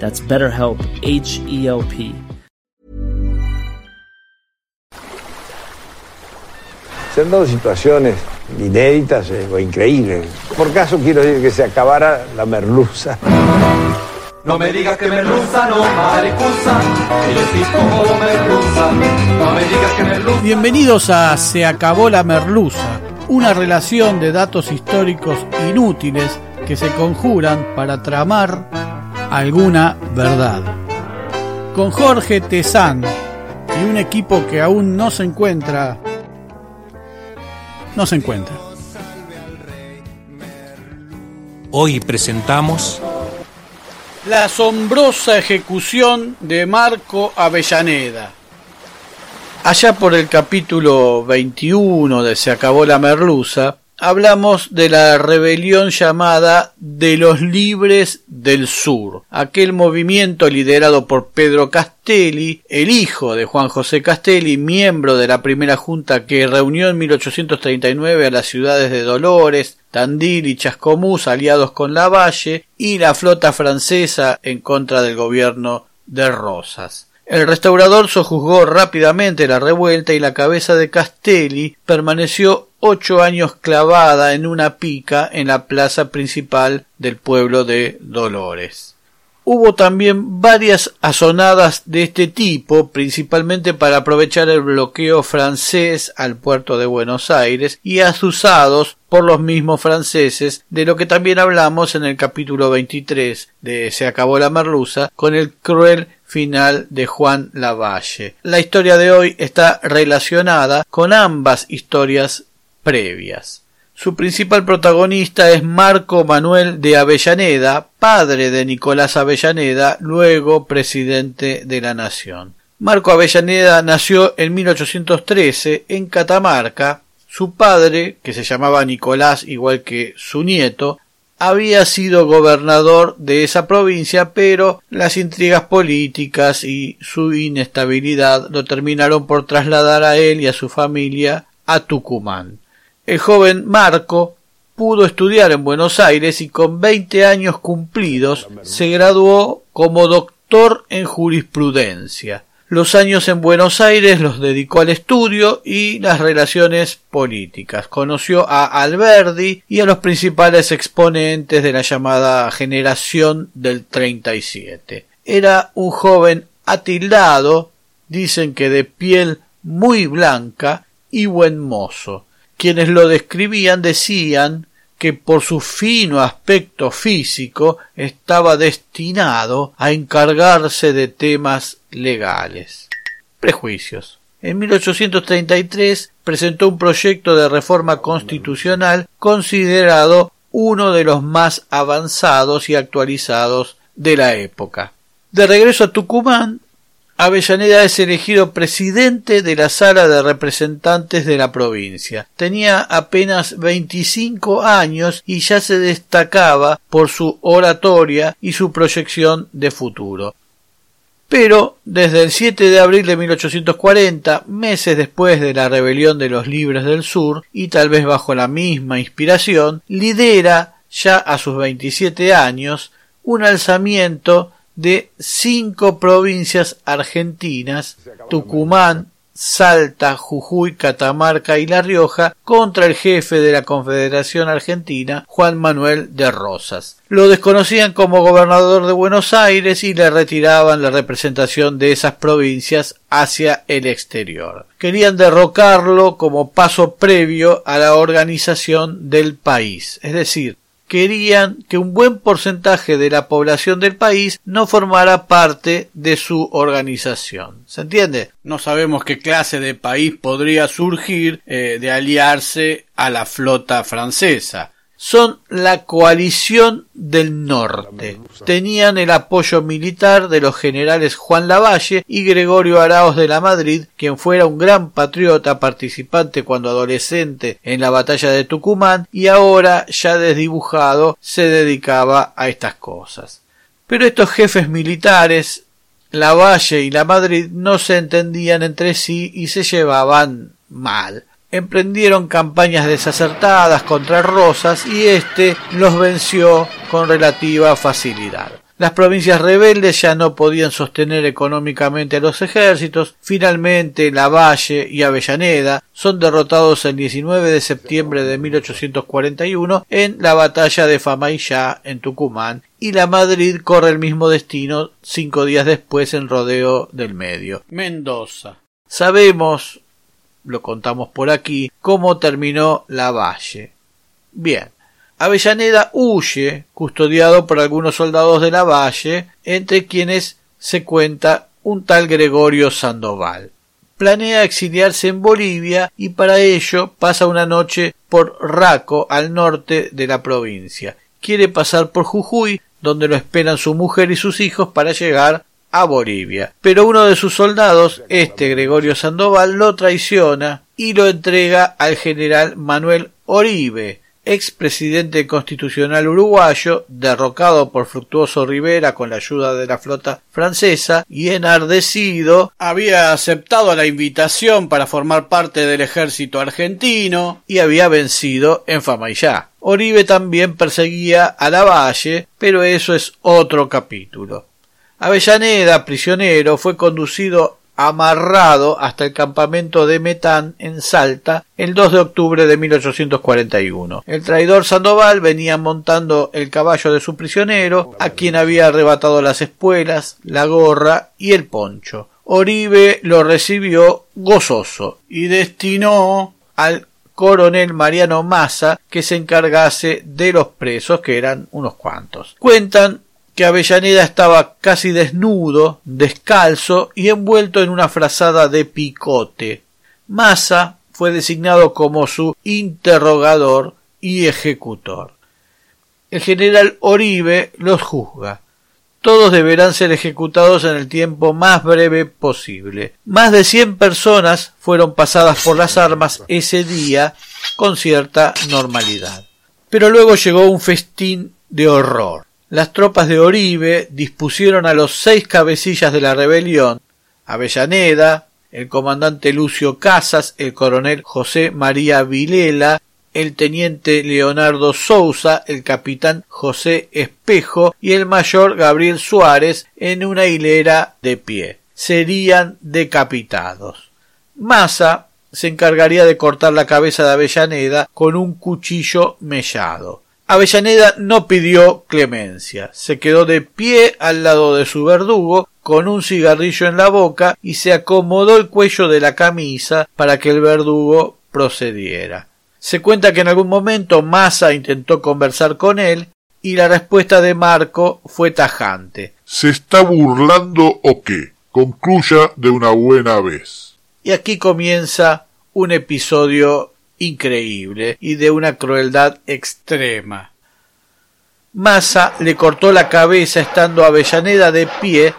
That's BetterHelp, H E L P. Se han dado situaciones inéditas eh, o increíbles. Por caso quiero decir que se acabara la merluza. No me digas que merluza, no maricusa, que yo sí como merluza. No me digas que merluza. Bienvenidos a Se acabó la merluza, una relación de datos históricos inútiles que se conjuran para tramar alguna verdad. Con Jorge Tezán y un equipo que aún no se encuentra no se encuentra. Hoy presentamos La asombrosa ejecución de Marco Avellaneda. Allá por el capítulo 21 de Se acabó la merluza, hablamos de la rebelión llamada de los libres del sur, aquel movimiento liderado por Pedro Castelli, el hijo de Juan José Castelli, miembro de la primera junta que reunió en 1839 a las ciudades de Dolores, Tandil y Chascomús aliados con Lavalle y la flota francesa en contra del gobierno de Rosas. El restaurador sojuzgó rápidamente la revuelta y la cabeza de Castelli permaneció ocho años clavada en una pica en la plaza principal del pueblo de Dolores. Hubo también varias asonadas de este tipo, principalmente para aprovechar el bloqueo francés al puerto de Buenos Aires y azuzados por los mismos franceses, de lo que también hablamos en el capítulo 23 de Se acabó la merluza, con el cruel final de Juan Lavalle. La historia de hoy está relacionada con ambas historias previas. Su principal protagonista es Marco Manuel de Avellaneda, padre de Nicolás Avellaneda, luego presidente de la Nación. Marco Avellaneda nació en 1813 en Catamarca. Su padre, que se llamaba Nicolás igual que su nieto, había sido gobernador de esa provincia, pero las intrigas políticas y su inestabilidad lo terminaron por trasladar a él y a su familia a Tucumán. El joven Marco pudo estudiar en Buenos Aires y con 20 años cumplidos se graduó como doctor en jurisprudencia. Los años en Buenos Aires los dedicó al estudio y las relaciones políticas. Conoció a Alberdi y a los principales exponentes de la llamada generación del 37. Era un joven atildado, dicen que de piel muy blanca y buen mozo. Quienes lo describían decían que por su fino aspecto físico estaba destinado a encargarse de temas legales. Prejuicios. En 1833 presentó un proyecto de reforma constitucional considerado uno de los más avanzados y actualizados de la época. De regreso a Tucumán, Avellaneda es elegido presidente de la Sala de Representantes de la provincia. Tenía apenas 25 años y ya se destacaba por su oratoria y su proyección de futuro. Pero desde el 7 de abril de 1840, meses después de la rebelión de los Libres del Sur, y tal vez bajo la misma inspiración, lidera, ya a sus 27 años, un alzamiento de cinco provincias argentinas, Tucumán, Salta, Jujuy, Catamarca y La Rioja contra el jefe de la Confederación Argentina, Juan Manuel de Rosas. Lo desconocían como gobernador de Buenos Aires y le retiraban la representación de esas provincias hacia el exterior. Querían derrocarlo como paso previo a la organización del país, es decir, querían que un buen porcentaje de la población del país no formara parte de su organización. ¿Se entiende? No sabemos qué clase de país podría surgir eh, de aliarse a la flota francesa son la coalición del norte. Tenían el apoyo militar de los generales Juan Lavalle y Gregorio Araos de la Madrid, quien fuera un gran patriota participante cuando adolescente en la batalla de Tucumán y ahora ya desdibujado se dedicaba a estas cosas. Pero estos jefes militares, Lavalle y la Madrid, no se entendían entre sí y se llevaban mal emprendieron campañas desacertadas contra Rosas y éste los venció con relativa facilidad. Las provincias rebeldes ya no podían sostener económicamente a los ejércitos. Finalmente, Lavalle y Avellaneda son derrotados el 19 de septiembre de 1841 en la batalla de Famaillá en Tucumán y la Madrid corre el mismo destino cinco días después en Rodeo del Medio. Mendoza. Sabemos lo contamos por aquí, cómo terminó la valle. Bien, Avellaneda huye, custodiado por algunos soldados de la valle, entre quienes se cuenta un tal Gregorio Sandoval. Planea exiliarse en Bolivia y para ello pasa una noche por Raco, al norte de la provincia. Quiere pasar por Jujuy, donde lo esperan su mujer y sus hijos para llegar a Bolivia. Pero uno de sus soldados, este Gregorio Sandoval, lo traiciona y lo entrega al general Manuel Oribe, expresidente constitucional uruguayo, derrocado por Fructuoso Rivera con la ayuda de la flota francesa y enardecido, había aceptado la invitación para formar parte del ejército argentino y había vencido en Famaillá. Oribe también perseguía a Lavalle, pero eso es otro capítulo. Avellaneda, prisionero, fue conducido amarrado hasta el campamento de Metán en Salta el 2 de octubre de 1841. El traidor Sandoval venía montando el caballo de su prisionero, a quien había arrebatado las espuelas, la gorra y el poncho. Oribe lo recibió gozoso y destinó al coronel Mariano Massa que se encargase de los presos, que eran unos cuantos. Cuentan que Avellaneda estaba casi desnudo, descalzo y envuelto en una frazada de picote. Massa fue designado como su interrogador y ejecutor. El general Oribe los juzga. Todos deberán ser ejecutados en el tiempo más breve posible. Más de cien personas fueron pasadas por las armas ese día con cierta normalidad. Pero luego llegó un festín de horror las tropas de Oribe dispusieron a los seis cabecillas de la rebelión, Avellaneda, el comandante Lucio Casas, el coronel José María Vilela el teniente Leonardo Sousa, el capitán José Espejo y el mayor Gabriel Suárez en una hilera de pie. Serían decapitados. Massa se encargaría de cortar la cabeza de Avellaneda con un cuchillo mellado. Avellaneda no pidió clemencia, se quedó de pie al lado de su verdugo con un cigarrillo en la boca y se acomodó el cuello de la camisa para que el verdugo procediera. Se cuenta que en algún momento Massa intentó conversar con él y la respuesta de Marco fue tajante. ¿Se está burlando o qué? Concluya de una buena vez. Y aquí comienza un episodio increíble y de una crueldad extrema. Massa le cortó la cabeza estando Avellaneda de pie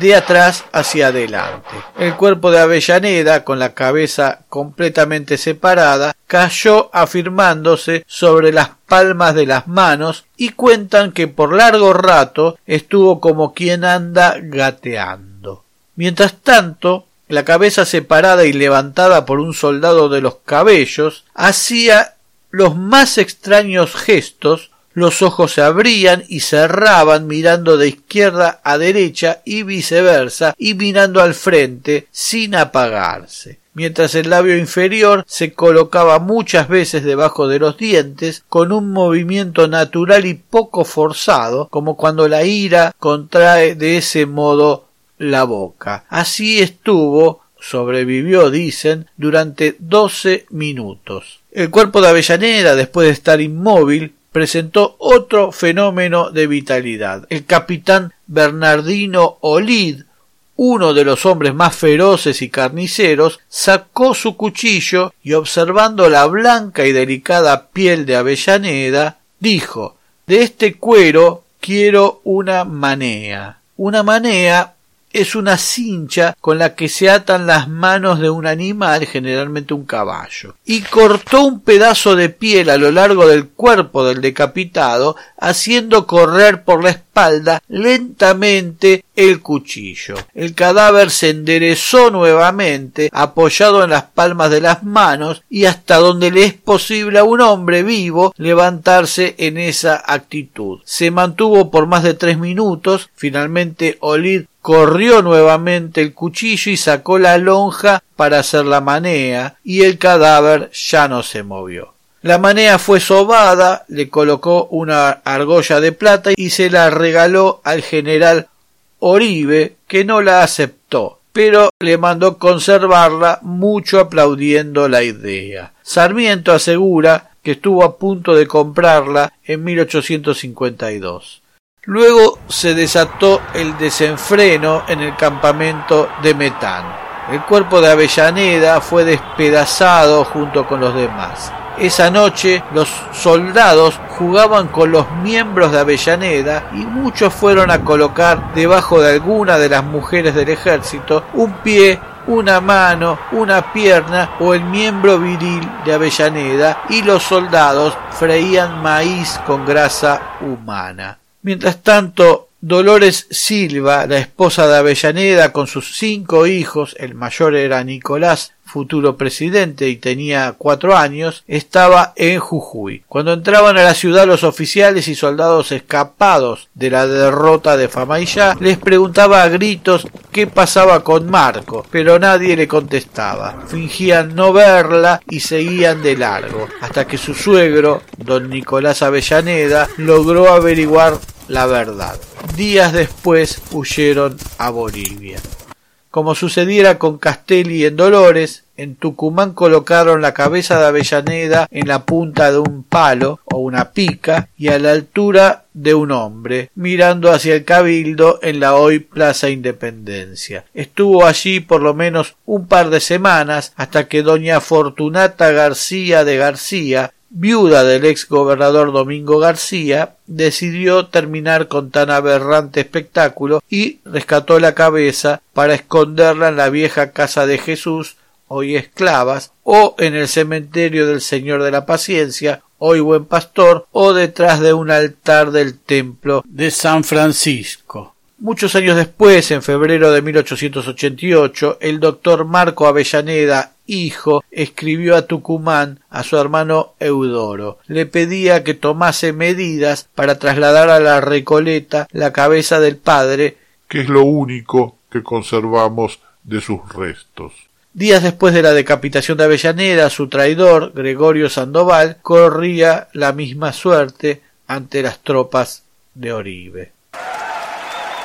de atrás hacia adelante. El cuerpo de Avellaneda, con la cabeza completamente separada, cayó afirmándose sobre las palmas de las manos y cuentan que por largo rato estuvo como quien anda gateando. Mientras tanto, la cabeza separada y levantada por un soldado de los cabellos, hacía los más extraños gestos, los ojos se abrían y cerraban mirando de izquierda a derecha y viceversa y mirando al frente sin apagarse mientras el labio inferior se colocaba muchas veces debajo de los dientes con un movimiento natural y poco forzado, como cuando la ira contrae de ese modo la boca. Así estuvo, sobrevivió, dicen, durante doce minutos. El cuerpo de Avellaneda, después de estar inmóvil, presentó otro fenómeno de vitalidad. El capitán Bernardino Olid, uno de los hombres más feroces y carniceros, sacó su cuchillo y observando la blanca y delicada piel de Avellaneda, dijo De este cuero quiero una manea. Una manea es una cincha con la que se atan las manos de un animal, generalmente un caballo, y cortó un pedazo de piel a lo largo del cuerpo del decapitado, haciendo correr por la espalda lentamente el cuchillo. El cadáver se enderezó nuevamente, apoyado en las palmas de las manos, y hasta donde le es posible a un hombre vivo levantarse en esa actitud. Se mantuvo por más de tres minutos, finalmente Olid corrió nuevamente el cuchillo y sacó la lonja para hacer la manea, y el cadáver ya no se movió. La manea fue sobada, le colocó una argolla de plata y se la regaló al general Oribe, que no la aceptó, pero le mandó conservarla mucho aplaudiendo la idea. Sarmiento asegura que estuvo a punto de comprarla en 1852. Luego se desató el desenfreno en el campamento de Metán. El cuerpo de Avellaneda fue despedazado junto con los demás. Esa noche los soldados jugaban con los miembros de Avellaneda y muchos fueron a colocar debajo de alguna de las mujeres del ejército un pie una mano, una pierna o el miembro viril de Avellaneda y los soldados freían maíz con grasa humana. Mientras tanto, Dolores Silva, la esposa de Avellaneda, con sus cinco hijos, el mayor era Nicolás, futuro presidente, y tenía cuatro años, estaba en Jujuy. Cuando entraban a la ciudad los oficiales y soldados escapados de la derrota de Famaillá, les preguntaba a gritos qué pasaba con Marco, pero nadie le contestaba. Fingían no verla y seguían de largo, hasta que su suegro, don Nicolás Avellaneda, logró averiguar la verdad. Días después huyeron a Bolivia. Como sucediera con Castelli en Dolores, en Tucumán colocaron la cabeza de Avellaneda en la punta de un palo o una pica y a la altura de un hombre, mirando hacia el cabildo en la hoy Plaza Independencia. Estuvo allí por lo menos un par de semanas hasta que doña Fortunata García de García viuda del ex gobernador Domingo García, decidió terminar con tan aberrante espectáculo y rescató la cabeza para esconderla en la vieja casa de Jesús, hoy esclavas, o en el cementerio del Señor de la Paciencia, hoy buen pastor, o detrás de un altar del templo de San Francisco. Muchos años después, en febrero de 1888, el doctor Marco Avellaneda, hijo, escribió a Tucumán a su hermano Eudoro. Le pedía que tomase medidas para trasladar a la Recoleta la cabeza del padre, que es lo único que conservamos de sus restos. Días después de la decapitación de Avellaneda, su traidor, Gregorio Sandoval, corría la misma suerte ante las tropas de Oribe.